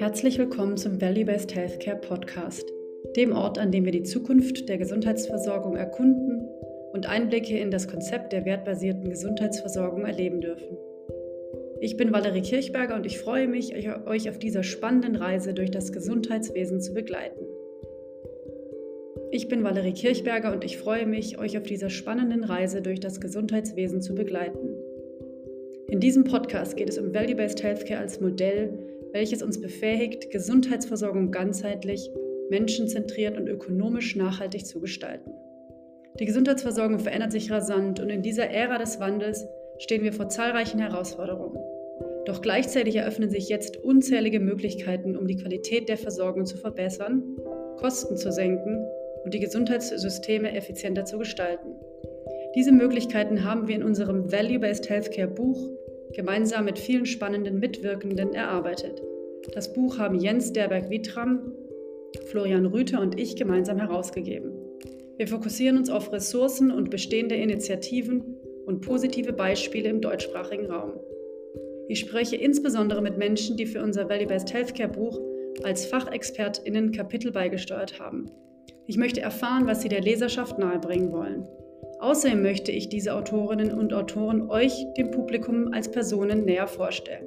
Herzlich willkommen zum Value-Based Healthcare Podcast, dem Ort, an dem wir die Zukunft der Gesundheitsversorgung erkunden und Einblicke in das Konzept der wertbasierten Gesundheitsversorgung erleben dürfen. Ich bin Valerie Kirchberger und ich freue mich, euch auf dieser spannenden Reise durch das Gesundheitswesen zu begleiten. Ich bin Valerie Kirchberger und ich freue mich, euch auf dieser spannenden Reise durch das Gesundheitswesen zu begleiten. In diesem Podcast geht es um Value-Based Healthcare als Modell, welches uns befähigt, Gesundheitsversorgung ganzheitlich, menschenzentriert und ökonomisch nachhaltig zu gestalten. Die Gesundheitsversorgung verändert sich rasant und in dieser Ära des Wandels stehen wir vor zahlreichen Herausforderungen. Doch gleichzeitig eröffnen sich jetzt unzählige Möglichkeiten, um die Qualität der Versorgung zu verbessern, Kosten zu senken und die Gesundheitssysteme effizienter zu gestalten. Diese Möglichkeiten haben wir in unserem Value-Based Healthcare Buch gemeinsam mit vielen spannenden Mitwirkenden erarbeitet. Das Buch haben Jens Derberg-Wittram, Florian Rüther und ich gemeinsam herausgegeben. Wir fokussieren uns auf Ressourcen und bestehende Initiativen und positive Beispiele im deutschsprachigen Raum. Ich spreche insbesondere mit Menschen, die für unser Value-Based Healthcare Buch als FachexpertInnen Kapitel beigesteuert haben. Ich möchte erfahren, was sie der Leserschaft nahebringen wollen. Außerdem möchte ich diese Autorinnen und Autoren euch, dem Publikum, als Personen näher vorstellen.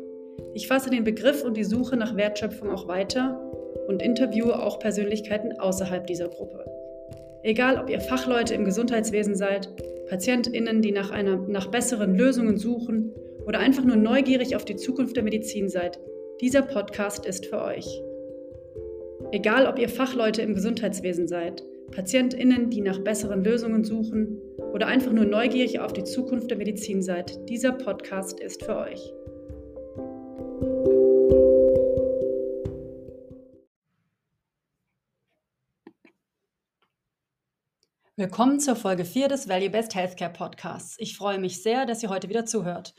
Ich fasse den Begriff und die Suche nach Wertschöpfung auch weiter und interviewe auch Persönlichkeiten außerhalb dieser Gruppe. Egal, ob ihr Fachleute im Gesundheitswesen seid, PatientInnen, die nach, einer, nach besseren Lösungen suchen oder einfach nur neugierig auf die Zukunft der Medizin seid, dieser Podcast ist für euch. Egal, ob ihr Fachleute im Gesundheitswesen seid, PatientInnen, die nach besseren Lösungen suchen oder einfach nur neugierig auf die Zukunft der Medizin seid, dieser Podcast ist für euch. Willkommen zur Folge 4 des Value Based Healthcare Podcasts. Ich freue mich sehr, dass ihr heute wieder zuhört.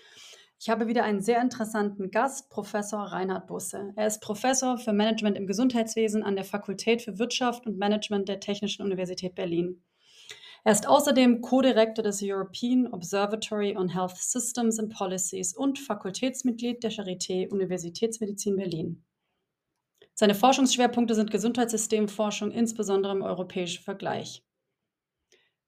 Ich habe wieder einen sehr interessanten Gast, Professor Reinhard Busse. Er ist Professor für Management im Gesundheitswesen an der Fakultät für Wirtschaft und Management der Technischen Universität Berlin. Er ist außerdem Co-Direktor des European Observatory on Health Systems and Policies und Fakultätsmitglied der Charité Universitätsmedizin Berlin. Seine Forschungsschwerpunkte sind Gesundheitssystemforschung, insbesondere im europäischen Vergleich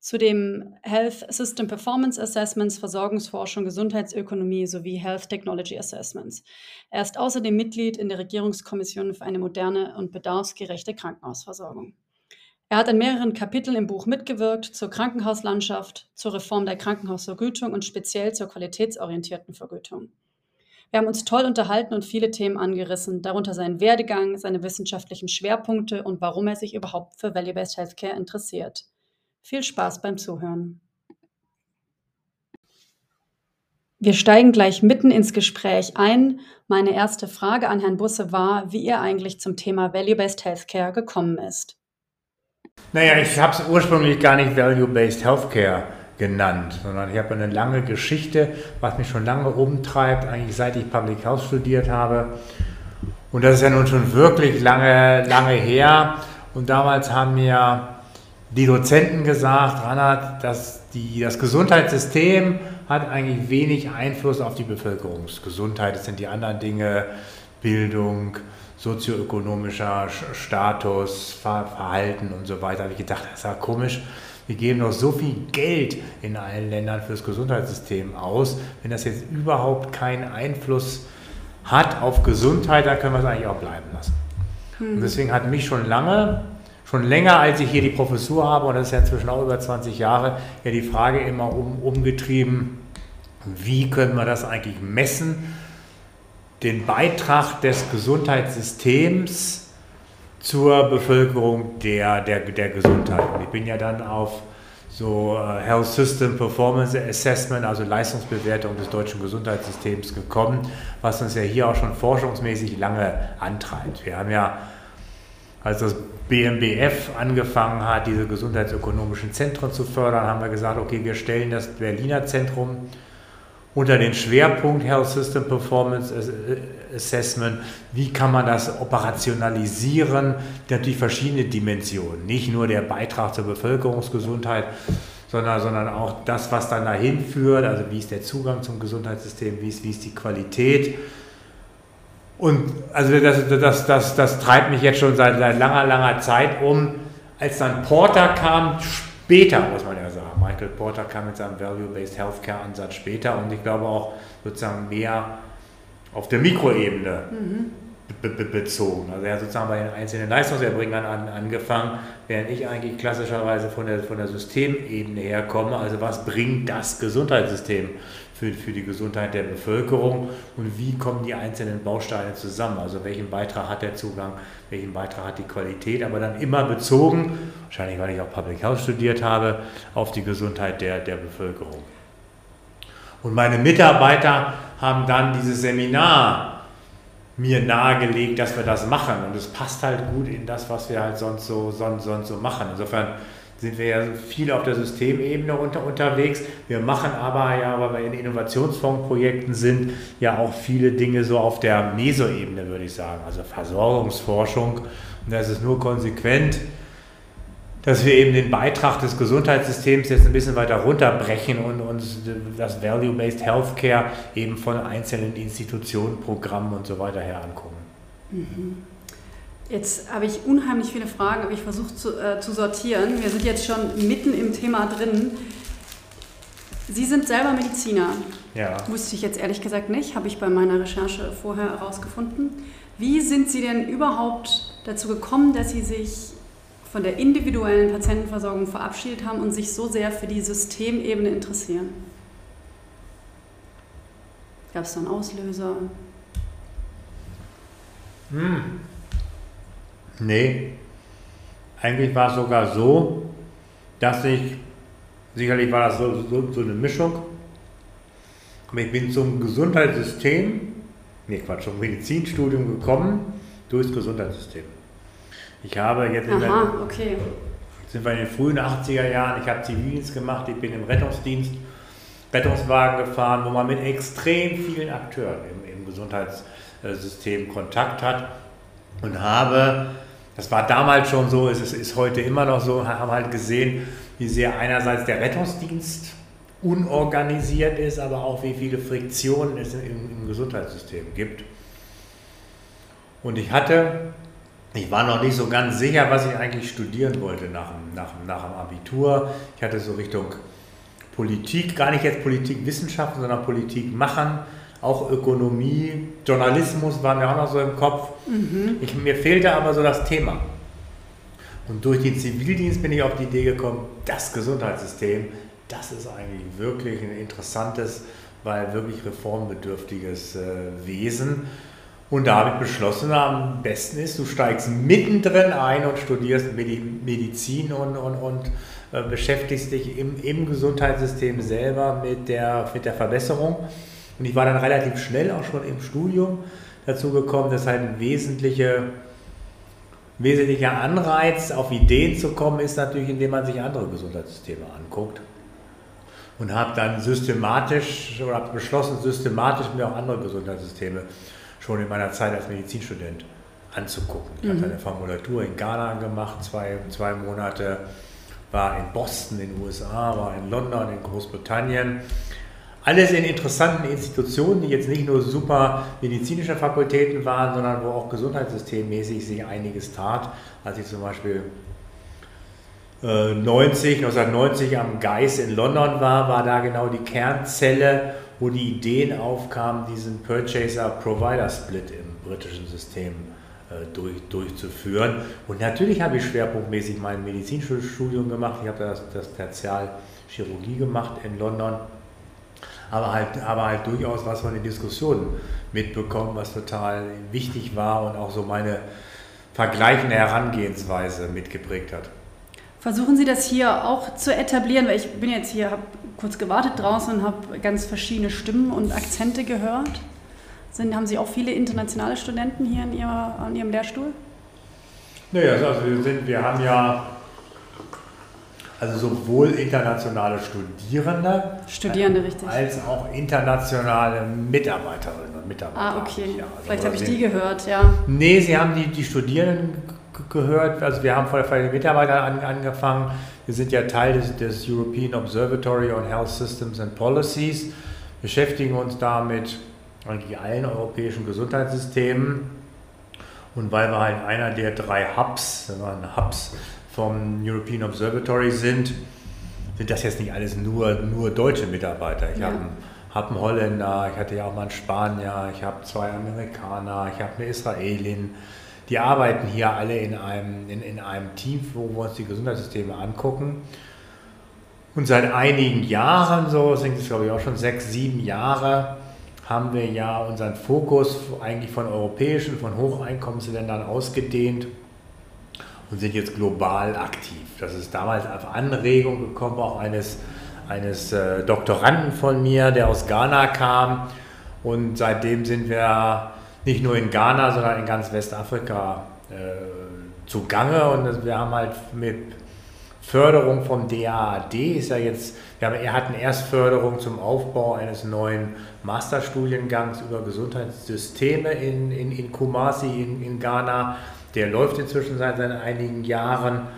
zu dem Health System Performance Assessments, Versorgungsforschung, Gesundheitsökonomie sowie Health Technology Assessments. Er ist außerdem Mitglied in der Regierungskommission für eine moderne und bedarfsgerechte Krankenhausversorgung. Er hat an mehreren Kapiteln im Buch mitgewirkt zur Krankenhauslandschaft, zur Reform der Krankenhausvergütung und speziell zur qualitätsorientierten Vergütung. Wir haben uns toll unterhalten und viele Themen angerissen, darunter seinen Werdegang, seine wissenschaftlichen Schwerpunkte und warum er sich überhaupt für Value-Based Healthcare interessiert. Viel Spaß beim Zuhören. Wir steigen gleich mitten ins Gespräch ein. Meine erste Frage an Herrn Busse war, wie er eigentlich zum Thema Value-Based Healthcare gekommen ist. Naja, ich habe es ursprünglich gar nicht Value-Based Healthcare genannt, sondern ich habe eine lange Geschichte, was mich schon lange umtreibt, eigentlich seit ich Public Health studiert habe. Und das ist ja nun schon wirklich lange, lange her. Und damals haben mir die Dozenten gesagt, Reinhard, dass die, das Gesundheitssystem hat eigentlich wenig Einfluss auf die Bevölkerungsgesundheit. Das sind die anderen Dinge, Bildung, sozioökonomischer Status, Verhalten und so weiter. Da habe ich gedacht, das ist ja komisch. Wir geben doch so viel Geld in allen Ländern fürs Gesundheitssystem aus. Wenn das jetzt überhaupt keinen Einfluss hat auf Gesundheit, dann können wir es eigentlich auch bleiben lassen. Hm. Und deswegen hat mich schon lange schon länger, als ich hier die Professur habe, und das ist ja inzwischen auch über 20 Jahre, ja die Frage immer um, umgetrieben, wie können wir das eigentlich messen, den Beitrag des Gesundheitssystems zur Bevölkerung der, der, der Gesundheit. Und ich bin ja dann auf so äh, Health System Performance Assessment, also Leistungsbewertung des deutschen Gesundheitssystems gekommen, was uns ja hier auch schon forschungsmäßig lange antreibt. Wir haben ja als das BMBF angefangen hat, diese gesundheitsökonomischen Zentren zu fördern, haben wir gesagt, okay, wir stellen das Berliner Zentrum unter den Schwerpunkt Health System Performance Assessment. Wie kann man das operationalisieren? Natürlich verschiedene Dimensionen, nicht nur der Beitrag zur Bevölkerungsgesundheit, sondern, sondern auch das, was dann dahin führt, also wie ist der Zugang zum Gesundheitssystem, wie ist, wie ist die Qualität Und also das, das, das, das treibt mich jetzt schon seit, seit langer, langer Zeit um. Als dann Porter kam, später muss man ja Michael Porter kam mit seinem Value-Based Healthcare Ansatz später und ich glaube auch sozusagen mehr auf der Mikroebene. Mhm be be bezogen. Also er hat sozusagen bei den einzelnen Leistungserbringern an, angefangen, während ich eigentlich klassischerweise von der, von der Systemebene herkomme. Also was bringt das Gesundheitssystem für, für die Gesundheit der Bevölkerung und wie kommen die einzelnen Bausteine zusammen? Also welchen Beitrag hat der Zugang, welchen Beitrag hat die Qualität, aber dann immer bezogen, wahrscheinlich weil ich auch Public Health studiert habe, auf die Gesundheit der, der Bevölkerung. Und meine Mitarbeiter haben dann dieses Seminar mir nahegelegt, dass wir das machen. Und es passt halt gut in das, was wir halt sonst so, sonst, sonst so machen. Insofern sind wir ja viel auf der Systemebene unter, unterwegs. Wir machen aber ja, weil wir in Innovationsfondsprojekten sind, ja auch viele Dinge so auf der Mesoebene, würde ich sagen. Also Versorgungsforschung. Und das ist nur konsequent dass wir eben den Beitrag des Gesundheitssystems jetzt ein bisschen weiter runterbrechen und uns das Value-Based Healthcare eben von einzelnen Institutionen, Programmen und so weiter her angucken. Mhm. Jetzt habe ich unheimlich viele Fragen, aber ich versuche zu, äh, zu sortieren. Wir sind jetzt schon mitten im Thema drin. Sie sind selber Mediziner. Ja. Wusste ich jetzt ehrlich gesagt nicht, habe ich bei meiner Recherche vorher herausgefunden. Wie sind Sie denn überhaupt dazu gekommen, dass Sie sich von der individuellen Patientenversorgung verabschiedet haben und sich so sehr für die Systemebene interessieren? Gab es da einen Auslöser? Hm. Nee. Eigentlich war es sogar so, dass ich, sicherlich war das so, so, so eine Mischung, aber ich bin zum Gesundheitssystem, nee Quatsch, zum Medizinstudium gekommen durchs Gesundheitssystem. Ich habe jetzt in Aha, der, okay. sind wir in den frühen 80er Jahren, ich habe Zivildienst gemacht, ich bin im Rettungsdienst, Rettungswagen gefahren, wo man mit extrem vielen Akteuren im, im Gesundheitssystem Kontakt hat und habe, das war damals schon so, es ist, ist heute immer noch so, haben halt gesehen, wie sehr einerseits der Rettungsdienst unorganisiert ist, aber auch wie viele Friktionen es im, im Gesundheitssystem gibt. Und ich hatte ich war noch nicht so ganz sicher, was ich eigentlich studieren wollte nach, nach, nach dem Abitur. Ich hatte so Richtung Politik, gar nicht jetzt Politikwissenschaften, sondern Politik machen, auch Ökonomie, Journalismus war mir auch noch so im Kopf. Mhm. Ich, mir fehlte aber so das Thema. Und durch den Zivildienst bin ich auf die Idee gekommen, das Gesundheitssystem, das ist eigentlich wirklich ein interessantes, weil wirklich reformbedürftiges äh, Wesen. Und da habe ich beschlossen, am besten ist, du steigst mittendrin ein und studierst Medizin und, und, und äh, beschäftigst dich im, im Gesundheitssystem selber mit der, mit der Verbesserung. Und ich war dann relativ schnell auch schon im Studium dazu gekommen, dass halt ein wesentliche, wesentlicher Anreiz, auf Ideen zu kommen, ist natürlich, indem man sich andere Gesundheitssysteme anguckt. Und habe dann systematisch oder habe beschlossen, systematisch mir auch andere Gesundheitssysteme schon in meiner Zeit als Medizinstudent anzugucken. Ich mhm. habe eine Formulatur in Ghana gemacht, zwei, zwei Monate, war in Boston in den USA, war in London, in Großbritannien. Alles in interessanten Institutionen, die jetzt nicht nur super medizinische Fakultäten waren, sondern wo auch gesundheitssystemmäßig sich einiges tat. Als ich zum Beispiel 90, äh, 1990 am Geist in London war, war da genau die Kernzelle wo die Ideen aufkamen, diesen Purchaser-Provider-Split im britischen System äh, durch, durchzuführen. Und natürlich habe ich schwerpunktmäßig mein Medizinstudium gemacht. Ich habe das, das Tertial Chirurgie gemacht in London. Aber halt, aber halt durchaus was von den Diskussionen mitbekommen, was total wichtig war und auch so meine vergleichende Herangehensweise mitgeprägt hat. Versuchen Sie das hier auch zu etablieren, weil ich bin jetzt hier, habe kurz gewartet draußen und habe ganz verschiedene Stimmen und Akzente gehört. Sind, haben Sie auch viele internationale Studenten hier in Ihrer, an Ihrem Lehrstuhl? Naja, also wir, sind, wir haben ja also sowohl internationale Studierende, Studierende als auch internationale Mitarbeiterinnen und Mitarbeiter. Ah, okay. Ja, also Vielleicht habe ich die gehört, ja. Nee, Sie haben die, die Studierenden gehört. Also wir haben vor den Mitarbeitern an, angefangen. Wir sind ja Teil des, des, European Observatory on Health Systems and Policies, beschäftigen uns da mit eigentlich allen europäischen Gesundheitssystemen. Und weil wir halt einer der drei Hubs, Hubs vom European Observatory sind, sind das jetzt nicht alles nur, nur deutsche Mitarbeiter. Ich ja. habe hab einen Holländer, ich hatte ja auch mal einen Spanier, ich habe zwei Amerikaner, ich habe eine Israelin. Die arbeiten hier alle in einem, in, in einem Team, wo wir uns die Gesundheitssysteme angucken. Und seit einigen Jahren, so sind es glaube ich auch schon sechs, sieben Jahre, haben wir ja unseren Fokus eigentlich von europäischen, von Hocheinkommensländern ausgedehnt und sind jetzt global aktiv. Das ist damals auf Anregung gekommen, auch eines, eines äh, Doktoranden von mir, der aus Ghana kam. Und seitdem sind wir nicht nur in Ghana, sondern in ganz Westafrika äh, zugange. Und wir haben halt mit Förderung vom DAAD, ist ja jetzt, wir haben, er hat eine Erstförderung zum Aufbau eines neuen Masterstudiengangs über Gesundheitssysteme in, in, in Kumasi in, in Ghana. Der läuft inzwischen seit, seit einigen Jahren.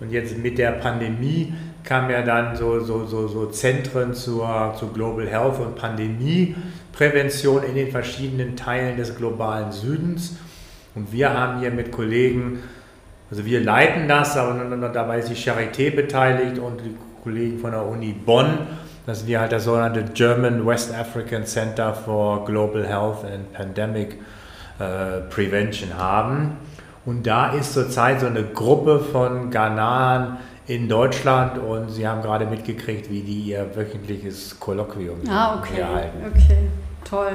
Und jetzt mit der Pandemie kamen ja dann so, so, so, so Zentren zur, zur Global Health und Pandemieprävention in den verschiedenen Teilen des globalen Südens. Und wir haben hier mit Kollegen, also wir leiten das, aber dabei ist die Charité beteiligt und die Kollegen von der Uni Bonn, dass wir halt das sogenannte German West African Center for Global Health and Pandemic äh, Prevention haben. Und da ist zurzeit so eine Gruppe von Ghananern in Deutschland und sie haben gerade mitgekriegt, wie die ihr wöchentliches Kolloquium ah, okay. erhalten. Okay, toll.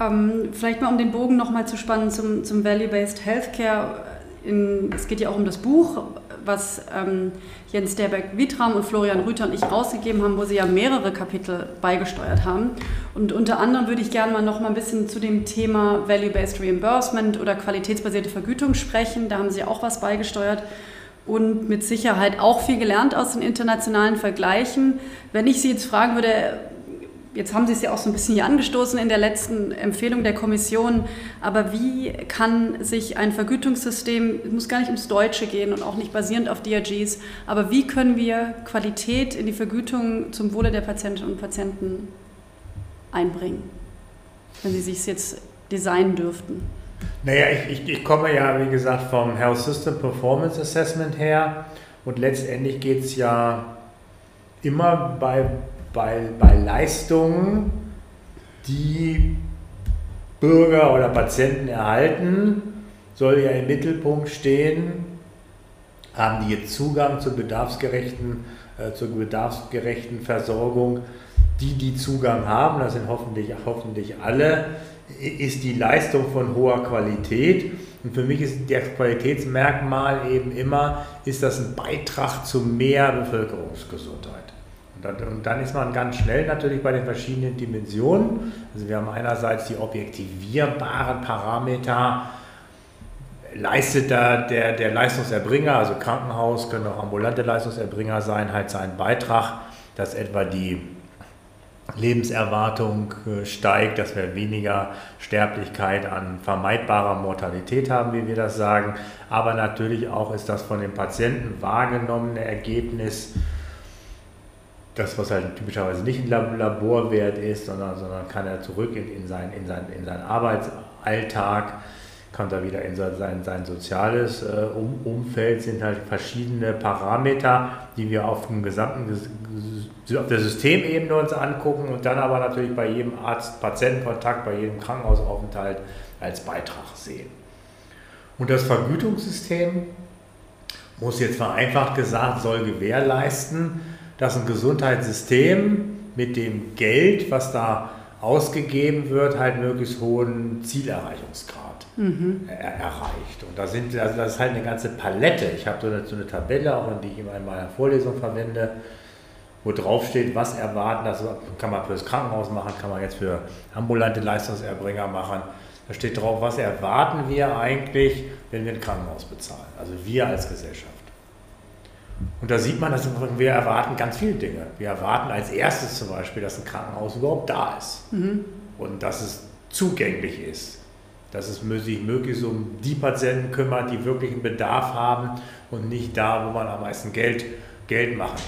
Ähm, vielleicht mal um den Bogen nochmal zu spannen zum, zum Value-Based Healthcare. In, es geht ja auch um das Buch, was ähm, Jens Derberg-Wietram und Florian Rüther und ich rausgegeben haben, wo sie ja mehrere Kapitel beigesteuert haben. Und unter anderem würde ich gerne mal noch mal ein bisschen zu dem Thema Value-Based Reimbursement oder qualitätsbasierte Vergütung sprechen. Da haben sie auch was beigesteuert und mit Sicherheit auch viel gelernt aus den internationalen Vergleichen. Wenn ich Sie jetzt fragen würde, Jetzt haben Sie es ja auch so ein bisschen hier angestoßen in der letzten Empfehlung der Kommission. Aber wie kann sich ein Vergütungssystem, es muss gar nicht ums Deutsche gehen und auch nicht basierend auf DRGs, aber wie können wir Qualität in die Vergütung zum Wohle der Patientinnen und Patienten einbringen, wenn Sie sich jetzt designen dürften? Naja, ich, ich, ich komme ja, wie gesagt, vom Health System Performance Assessment her und letztendlich geht es ja immer bei bei, bei Leistungen, die Bürger oder Patienten erhalten, soll ja im Mittelpunkt stehen, haben die Zugang zur bedarfsgerechten, äh, zur bedarfsgerechten Versorgung. Die, die Zugang haben, das sind hoffentlich, hoffentlich alle, ist die Leistung von hoher Qualität. Und für mich ist das Qualitätsmerkmal eben immer, ist das ein Beitrag zu mehr Bevölkerungsgesundheit. Und dann ist man ganz schnell natürlich bei den verschiedenen Dimensionen. Also wir haben einerseits die objektivierbaren Parameter, leistet da der, der Leistungserbringer, also Krankenhaus, können auch ambulante Leistungserbringer sein, halt seinen Beitrag, dass etwa die Lebenserwartung äh, steigt, dass wir weniger Sterblichkeit an vermeidbarer Mortalität haben, wie wir das sagen. Aber natürlich auch ist das von den Patienten wahrgenommene Ergebnis das, was halt typischerweise nicht ein Laborwert ist, sondern, sondern kann er zurück in, in, sein, in, sein, in seinen Arbeitsalltag, kommt er wieder in sein, sein soziales äh, um, Umfeld, sind halt verschiedene Parameter, die wir auf dem gesamten auf der Systemebene uns angucken und dann aber natürlich bei jedem Arzt-Patientenkontakt, bei jedem Krankenhausaufenthalt als Beitrag sehen. Und das Vergütungssystem muss jetzt vereinfacht gesagt, soll gewährleisten, dass ein Gesundheitssystem mit dem Geld, was da ausgegeben wird, halt möglichst hohen Zielerreichungsgrad mhm. er erreicht. Und da sind, also das ist halt eine ganze Palette. Ich habe so eine, so eine Tabelle, auch die ich in meiner Vorlesung verwende, wo drauf steht, was erwarten, das kann man für das Krankenhaus machen, kann man jetzt für ambulante Leistungserbringer machen. Da steht drauf, was erwarten wir eigentlich, wenn wir ein Krankenhaus bezahlen, also wir als Gesellschaft. Und da sieht man, dass wir erwarten ganz viele Dinge. Wir erwarten als erstes zum Beispiel, dass ein Krankenhaus überhaupt da ist mhm. und dass es zugänglich ist, dass es sich möglichst um die Patienten kümmert, die wirklich einen Bedarf haben und nicht da, wo man am meisten Geld, Geld machen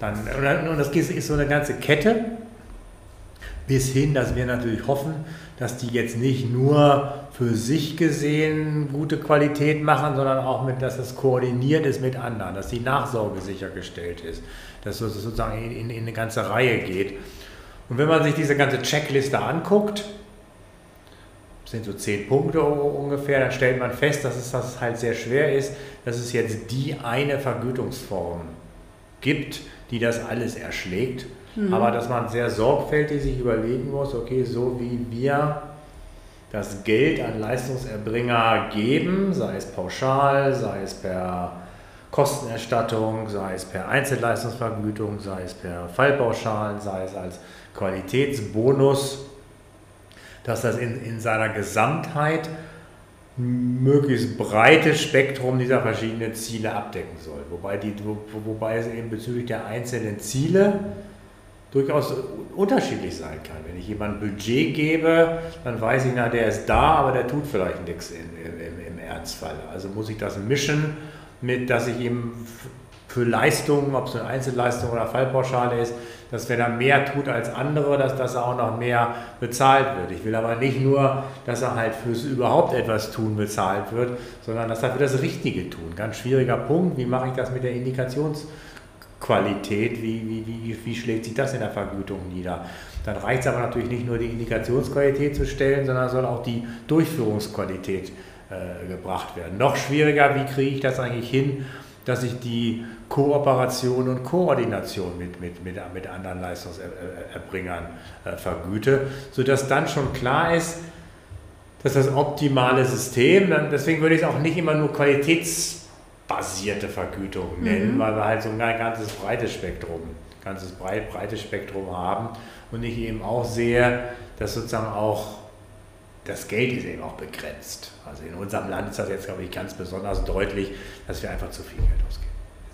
kann. Dann, und das ist so eine ganze Kette. Bis hin, dass wir natürlich hoffen, dass die jetzt nicht nur für sich gesehen gute Qualität machen, sondern auch mit, dass es koordiniert ist mit anderen, dass die Nachsorge sichergestellt ist, dass es sozusagen in, in, in eine ganze Reihe geht. Und wenn man sich diese ganze Checkliste anguckt, sind so zehn Punkte ungefähr, dann stellt man fest, dass es, dass es halt sehr schwer ist, dass es jetzt die eine Vergütungsform gibt, die das alles erschlägt Mhm. Aber dass man sehr sorgfältig sich überlegen muss, okay, so wie wir das Geld an Leistungserbringer geben, sei es pauschal, sei es per Kostenerstattung, sei es per Einzelleistungsvergütung, sei es per Fallpauschalen, sei es als Qualitätsbonus, dass das in, in seiner Gesamtheit möglichst breites Spektrum dieser verschiedenen Ziele abdecken soll. Wobei, die, wo, wobei es eben bezüglich der einzelnen Ziele durchaus unterschiedlich sein kann. Wenn ich jemandem Budget gebe, dann weiß ich, na, der ist da, aber der tut vielleicht nichts im, im, Ernstfall. Also muss ich das mischen mit, dass ich ihm für Leistungen, ob es eine Einzelleistung oder Fallpauschale ist, dass wenn er mehr tut als andere, dass, er auch noch mehr bezahlt wird. Ich will aber nicht nur, dass er halt fürs überhaupt etwas tun bezahlt wird, sondern dass er für das Richtige tun. Ganz schwieriger Punkt. Wie mache ich das mit der Indikations- Qualität, wie, wie, wie, wie schlägt sich das in der Vergütung nieder? Dann reicht es aber natürlich nicht nur die Indikationsqualität zu stellen, sondern soll auch die Durchführungsqualität äh, gebracht werden. Noch schwieriger, wie kriege ich das eigentlich hin, dass ich die Kooperation und Koordination mit, mit, mit, mit anderen Leistungserbringern äh, vergüte, sodass dann schon klar ist, dass das optimale System, deswegen würde ich es auch nicht immer nur Qualitäts basierte Vergütung nennen, mhm. weil wir halt so ein ganzes breites Spektrum, ganzes breit, breites Spektrum haben und ich eben auch sehe, dass sozusagen auch das Geld ist eben auch begrenzt. Also in unserem Land ist das jetzt, glaube ich, ganz besonders deutlich, dass wir einfach zu viel Geld ausgeben.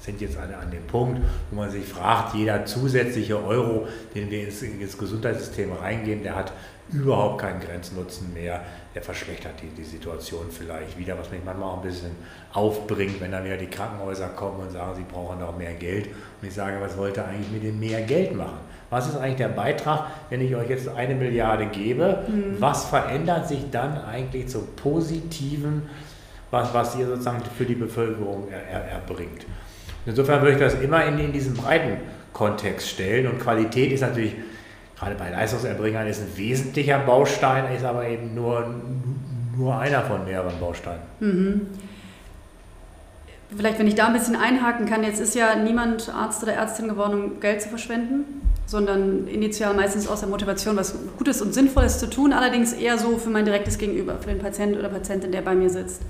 Sind jetzt alle an dem Punkt, wo man sich fragt, jeder zusätzliche Euro, den wir ins, ins Gesundheitssystem reingeben, der hat überhaupt keinen Grenznutzen mehr. Der verschlechtert die, die Situation vielleicht wieder, was mich manchmal auch ein bisschen aufbringt, wenn dann wieder die Krankenhäuser kommen und sagen, sie brauchen noch mehr Geld. Und ich sage, was wollt ihr eigentlich mit dem mehr Geld machen? Was ist eigentlich der Beitrag, wenn ich euch jetzt eine Milliarde gebe? Mhm. Was verändert sich dann eigentlich zum Positiven, was, was ihr sozusagen für die Bevölkerung er, er, erbringt? Insofern würde ich das immer in, in diesen breiten Kontext stellen. Und Qualität ist natürlich gerade bei Leistungserbringern ist ein wesentlicher Baustein, ist aber eben nur, nur einer von mehreren Bausteinen. Mhm. Vielleicht, wenn ich da ein bisschen einhaken kann, jetzt ist ja niemand Arzt oder Ärztin geworden, um Geld zu verschwenden, sondern initial meistens aus der Motivation, was Gutes und Sinnvolles zu tun, allerdings eher so für mein direktes Gegenüber, für den Patienten oder Patientin, der bei mir sitzt.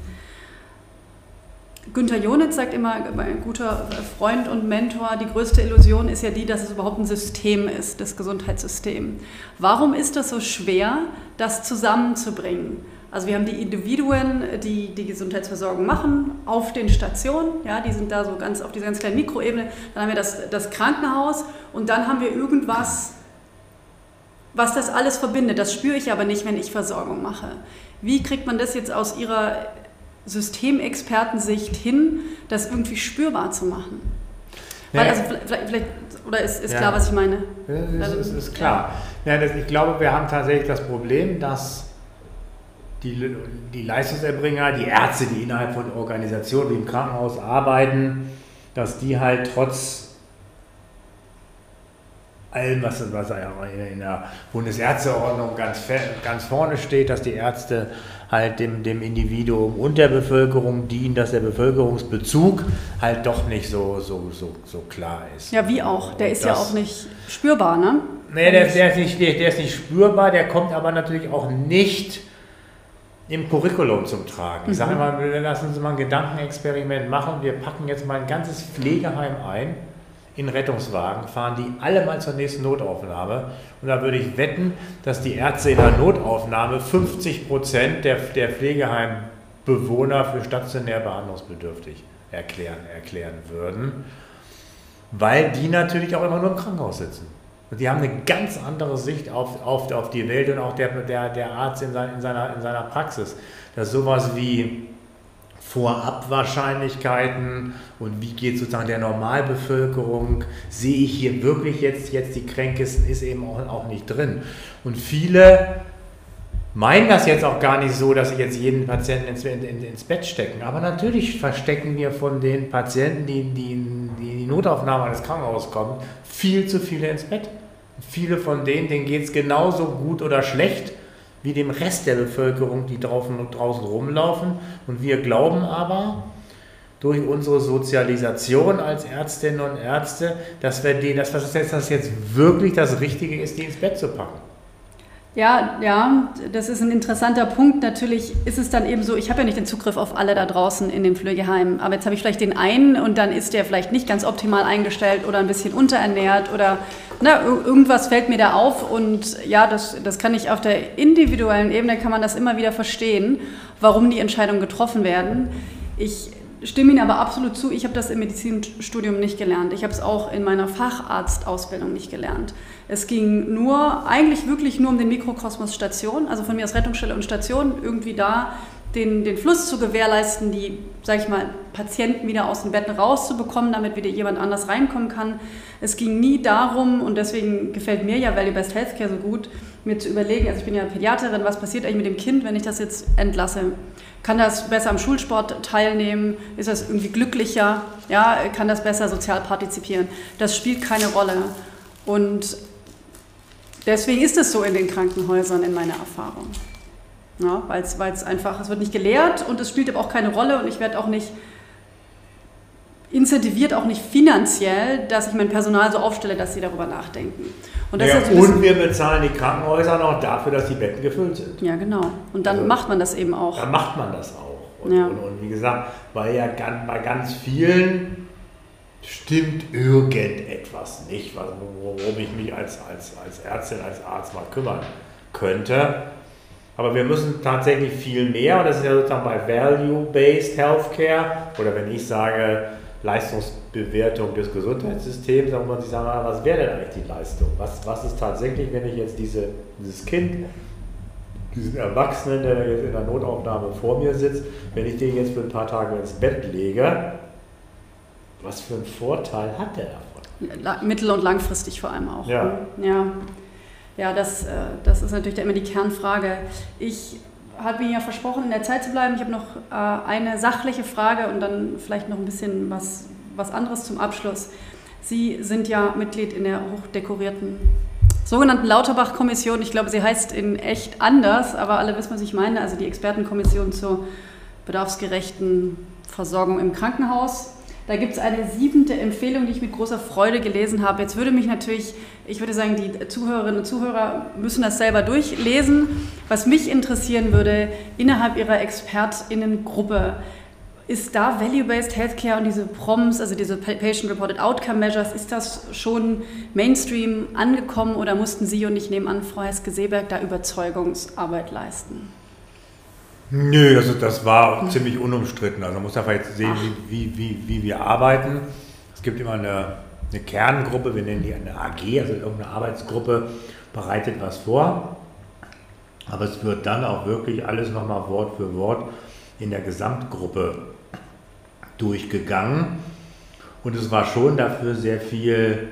Günter Jonitz sagt immer, ein guter Freund und Mentor, die größte Illusion ist ja die, dass es überhaupt ein System ist, das Gesundheitssystem. Warum ist das so schwer, das zusammenzubringen? Also wir haben die Individuen, die die Gesundheitsversorgung machen, auf den Stationen, ja, die sind da so ganz auf dieser ganz kleinen Mikroebene. Dann haben wir das, das Krankenhaus und dann haben wir irgendwas, was das alles verbindet. Das spüre ich aber nicht, wenn ich Versorgung mache. Wie kriegt man das jetzt aus Ihrer Systemexpertensicht hin, das irgendwie spürbar zu machen? Weil, also vielleicht, vielleicht, oder ist, ist ja. klar, was ich meine? Ja, ist, ist, ist klar. Ja. das, ich glaube, wir haben tatsächlich das Problem, dass die, die Leistungserbringer, die Ärzte, die innerhalb von Organisationen wie im Krankenhaus arbeiten, dass die halt trotz allem, was, was in der Bundesärzteordnung ganz, ganz vorne steht, dass die Ärzte halt dem, dem Individuum und der Bevölkerung dienen, dass der Bevölkerungsbezug halt doch nicht so, so, so, so klar ist. Ja, wie auch. Der ist das, ja auch nicht spürbar, ne? Nee, der, der, ist nicht, der, ist nicht spürbar, der kommt aber natürlich auch nicht im Curriculum zum Tragen. Ich sage immer, lass uns mal ein Gedankenexperiment machen. Wir packen jetzt mal ein ganzes Pflegeheim ein in Rettungswagen, fahren die alle mal zur nächsten Notaufnahme. Und da würde ich wetten, dass die Ärzte in der Notaufnahme 50 Prozent der, der Pflegeheimbewohner für stationär behandlungsbedürftig erklären, erklären würden, weil die natürlich auch immer nur im Krankenhaus sitzen. Und die haben eine ganz andere Sicht auf, auf, auf die Welt und auch der, der, der Arzt in, sein, in, seiner, in seiner Praxis. Dass sowas wie Vorabwahrscheinlichkeiten und wie geht sozusagen der Normalbevölkerung, sehe ich hier wirklich jetzt, jetzt die kränkesten, ist eben auch, auch nicht drin. Und viele meinen das jetzt auch gar nicht so, dass sie jetzt jeden Patienten ins, in, ins Bett stecken. Aber natürlich verstecken wir von den Patienten, die, die, die in die Notaufnahme eines Krankenhauses kommen, viel zu viele ins Bett. Viele von denen, denen geht es genauso gut oder schlecht wie dem Rest der Bevölkerung, die draußen, draußen rumlaufen. Und wir glauben aber, durch unsere Sozialisation als Ärztinnen und Ärzte, dass wir denen, dass das jetzt, wirklich das Richtige ist, die ins Bett zu packen. Ja, ja, das ist ein interessanter Punkt. Natürlich ist es dann eben so, ich habe ja nicht den Zugriff auf alle da draußen in den Pflegeheimen, aber jetzt habe ich vielleicht den einen und dann ist der vielleicht nicht ganz optimal eingestellt oder ein bisschen unterernährt oder na, irgendwas fällt mir da auf und ja, das, das kann ich auf der individuellen Ebene, kann man das immer wieder verstehen, warum die Entscheidungen getroffen werden. Ich stimme Ihnen aber absolut zu, ich habe das im Medizinstudium nicht gelernt. Ich habe es auch in meiner Facharztausbildung nicht gelernt. Es ging nur, eigentlich wirklich nur um den Mikrokosmos Station, also von mir aus Rettungsstelle und Station, irgendwie da den, den Fluss zu gewährleisten, die, sag ich mal, Patienten wieder aus den Betten rauszubekommen, damit wieder jemand anders reinkommen kann. Es ging nie darum, und deswegen gefällt mir ja Value Best Healthcare so gut, mir zu überlegen, also ich bin ja Pädiaterin, was passiert eigentlich mit dem Kind, wenn ich das jetzt entlasse? Kann das besser am Schulsport teilnehmen? Ist das irgendwie glücklicher? Ja, kann das besser sozial partizipieren? Das spielt keine Rolle. Und deswegen ist es so in den Krankenhäusern in meiner Erfahrung. Ja, weil es einfach, es wird nicht gelehrt und es spielt aber auch keine Rolle und ich werde auch nicht incentiviert, auch nicht finanziell, dass ich mein Personal so aufstelle, dass sie darüber nachdenken. Und, ja, und wir bezahlen die Krankenhäuser noch dafür, dass die Betten gefüllt sind. Ja, genau. Und dann also, macht man das eben auch. Dann macht man das auch. Und, ja. und, und wie gesagt, weil ja ganz, bei ganz vielen stimmt irgendetwas nicht, worum ich mich als, als, als Ärztin, als Arzt mal kümmern könnte. Aber wir müssen tatsächlich viel mehr, und das ist ja sozusagen bei Value-Based Healthcare, oder wenn ich sage, Leistungsbewertung des Gesundheitssystems, dann muss man sich sagen, ah, was wäre denn eigentlich die Leistung? Was, was ist tatsächlich, wenn ich jetzt diese, dieses Kind, diesen Erwachsenen, der jetzt in der Notaufnahme vor mir sitzt, wenn ich den jetzt für ein paar Tage ins Bett lege, was für einen Vorteil hat der davon? Mittel- und langfristig vor allem auch. Ja. ja. Ja, das, äh, das ist natürlich immer die Kernfrage. Ich habe mir ja versprochen, in der Zeit zu bleiben. Ich habe noch äh, eine sachliche Frage und dann vielleicht noch ein bisschen was, was anderes zum Abschluss. Sie sind ja Mitglied in der hochdekorierten sogenannten Lauterbach-Kommission. Ich glaube, sie heißt in echt anders, aber alle wissen, was ich meine. Also die Expertenkommission zur bedarfsgerechten Versorgung im Krankenhaus. Da gibt es eine siebente Empfehlung, die ich mit großer Freude gelesen habe. Jetzt würde mich natürlich, ich würde sagen, die Zuhörerinnen und Zuhörer müssen das selber durchlesen. Was mich interessieren würde, innerhalb Ihrer ExpertInnengruppe, ist da Value-Based Healthcare und diese PROMs, also diese Patient-Reported Outcome Measures, ist das schon Mainstream angekommen oder mussten Sie und ich nehme an, Frau Heske-Seeberg da Überzeugungsarbeit leisten? Nö, also das war ziemlich unumstritten. Also man muss einfach jetzt sehen, wie, wie, wie, wir arbeiten. Es gibt immer eine, eine Kerngruppe, wir nennen die eine AG, also irgendeine Arbeitsgruppe bereitet was vor. Aber es wird dann auch wirklich alles nochmal Wort für Wort in der Gesamtgruppe durchgegangen. Und es war schon dafür sehr viel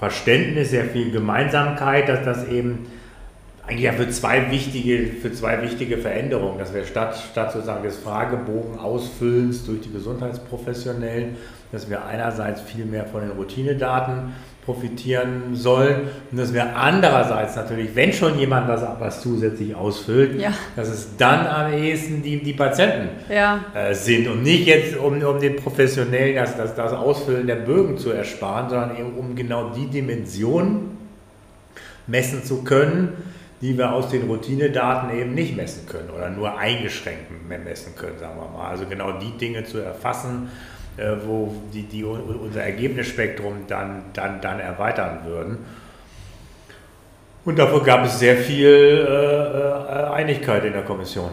Verständnis, sehr viel Gemeinsamkeit, dass das eben eigentlich ja für zwei wichtige, für zwei wichtige Veränderungen, dass wir statt, statt sozusagen des Fragebogen Ausfüllens durch die Gesundheitsprofessionellen, dass wir einerseits viel mehr von den Routinedaten profitieren sollen und dass wir andererseits natürlich, wenn schon jemand was, was zusätzlich ausfüllt, ja. dass es dann am ehesten die, die Patienten ja. äh, sind und nicht jetzt um, um den Professionellen das, das, das Ausfüllen der Bögen zu ersparen, sondern eben um genau die Dimension messen zu können, die wir aus den Routinedaten eben nicht messen können oder nur eingeschränkt messen können, sagen wir mal. Also genau die Dinge zu erfassen, äh, wo die, die unser Ergebnisspektrum dann, dann, dann erweitern würden. Und dafür gab es sehr viel äh, äh Einigkeit in der Kommission.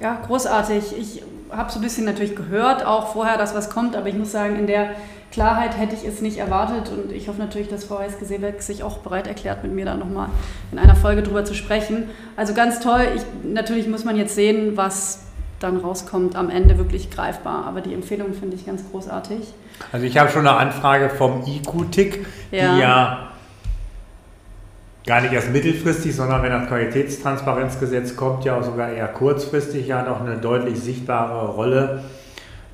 Ja, großartig. Ich habe so ein bisschen natürlich gehört, auch vorher, dass was kommt, aber ich muss sagen, in der Klarheit hätte ich es nicht erwartet und ich hoffe natürlich, dass Frau Heiß-Gesebeck sich auch bereit erklärt, mit mir da nochmal in einer Folge drüber zu sprechen. Also ganz toll. Ich, natürlich muss man jetzt sehen, was dann rauskommt, am Ende wirklich greifbar. Aber die Empfehlung finde ich ganz großartig. Also ich habe schon eine Anfrage vom IQ-Tick, ja. die ja gar nicht erst mittelfristig, sondern wenn das Qualitätstransparenzgesetz kommt, ja auch sogar eher kurzfristig ja noch eine deutlich sichtbare Rolle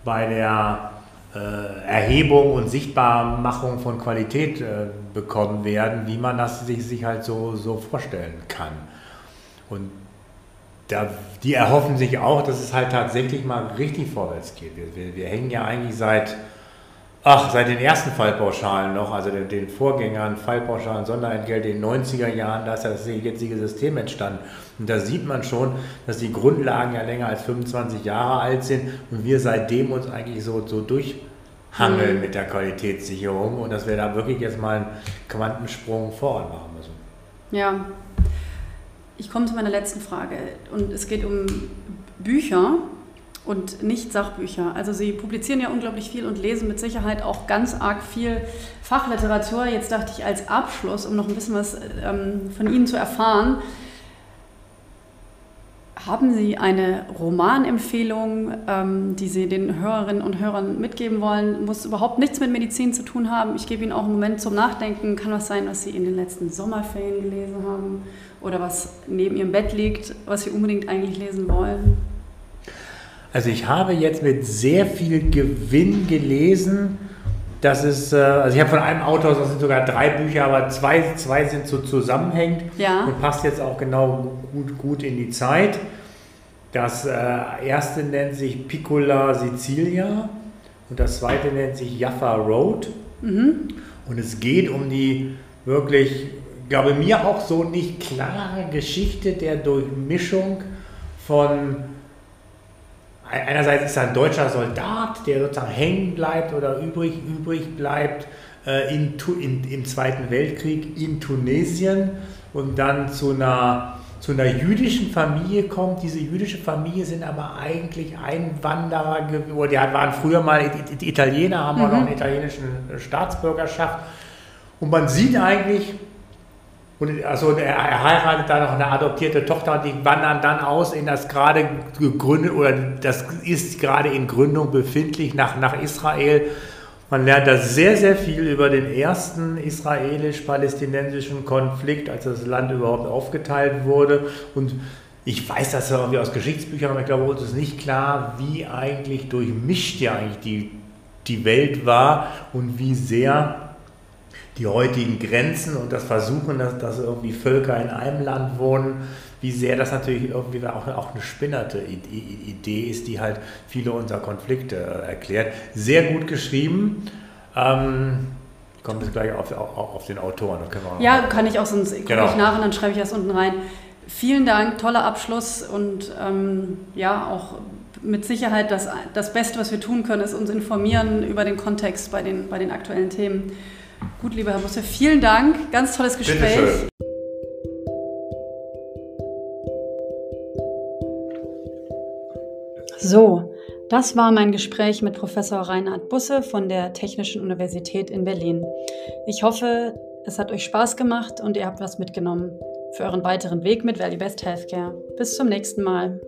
bei der Erhebung und Sichtbarmachung von Qualität äh, bekommen werden, wie man das sich, sich halt so, so vorstellen kann. Und da, die erhoffen sich auch, dass es halt tatsächlich mal richtig vorwärts geht. Wir, wir, wir hängen ja eigentlich seit, ach, seit den ersten Fallpauschalen noch, also den, den Vorgängern, Fallpauschalen, Sonderentgelt in den 90er Jahren, da ist ja das jetzige System entstanden. Und da sieht man schon, dass die Grundlagen ja länger als 25 Jahre alt sind und wir seitdem uns eigentlich so, so durchhangeln mhm. mit der Qualitätssicherung und dass wir da wirklich jetzt mal einen Quantensprung vorwärts machen müssen. Ja, ich komme zu meiner letzten Frage und es geht um Bücher und nicht Sachbücher. Also Sie publizieren ja unglaublich viel und lesen mit Sicherheit auch ganz arg viel Fachliteratur. Jetzt dachte ich als Abschluss, um noch ein bisschen was ähm, von Ihnen zu erfahren, haben Sie eine Romanempfehlung, ähm, die Sie den Hörerinnen und Hörern mitgeben wollen? Muss überhaupt nichts mit Medizin zu tun haben. Ich gebe Ihnen auch einen Moment zum Nachdenken. Kann was sein, was Sie in den letzten Sommerferien gelesen haben oder was neben Ihrem Bett liegt, was Sie unbedingt eigentlich lesen wollen? Also ich habe jetzt mit sehr viel Gewinn gelesen. Das ist, äh, also ich habe von einem Autor, das sind sogar drei Bücher, aber zwei, zwei sind so zusammenhängend ja. und passt jetzt auch genau gut, gut in die Zeit. Das äh, erste nennt sich Piccola Sicilia und das zweite nennt sich Jaffa Road. Mhm. Und es geht um die wirklich, glaube mir auch so nicht klare Geschichte der Durchmischung von einerseits ist er ein deutscher Soldat, der sozusagen hängen bleibt oder übrig, übrig bleibt äh, in, in, im Zweiten Weltkrieg in Tunesien und dann zu einer, zu einer jüdischen Familie kommt. Diese jüdische Familie sind aber eigentlich Einwanderer, oder die waren früher mal Italiener, haben mhm. auch noch eine italienische Staatsbürgerschaft. Und man sieht eigentlich, und also er, heiratet da noch eine adoptierte Tochter und die wandern dann aus in das gerade gegründet oder das ist gerade in Gründung befindlich nach, nach Israel. Man lernt da sehr, sehr viel über den ersten israelisch-palästinensischen Konflikt, als das Land überhaupt aufgeteilt wurde. Und ich weiß das irgendwie aus Geschichtsbüchern, aber ich glaube, uns ist nicht klar, wie eigentlich durchmischt ja eigentlich die, die Welt war und wie sehr die heutigen Grenzen und das Versuchen, dass, dass irgendwie Völker in einem Land wohnen, wie sehr das natürlich irgendwie auch, auch eine spinnerte Idee ist, die halt viele unserer Konflikte äh, erklärt. Sehr gut geschrieben. Ähm, kommt jetzt gleich auf, auf, auf den Autoren. ja, kann ich auch sonst gucke genau. ich nach und dann schreibe ich das unten rein. Vielen Dank, toller Abschluss und ähm, ja, auch mit Sicherheit das, das Beste, was wir tun können, ist uns informieren über den Kontext bei den, bei den aktuellen Themen. Gut, lieber Herr Busse, vielen Dank. Ganz tolles Gespräch. So, das war mein Gespräch mit Professor Reinhard Busse von der Technischen Universität in Berlin. Ich hoffe, es hat euch Spaß gemacht und ihr habt was mitgenommen für euren weiteren Weg mit Valley Best Healthcare. Bis zum nächsten Mal.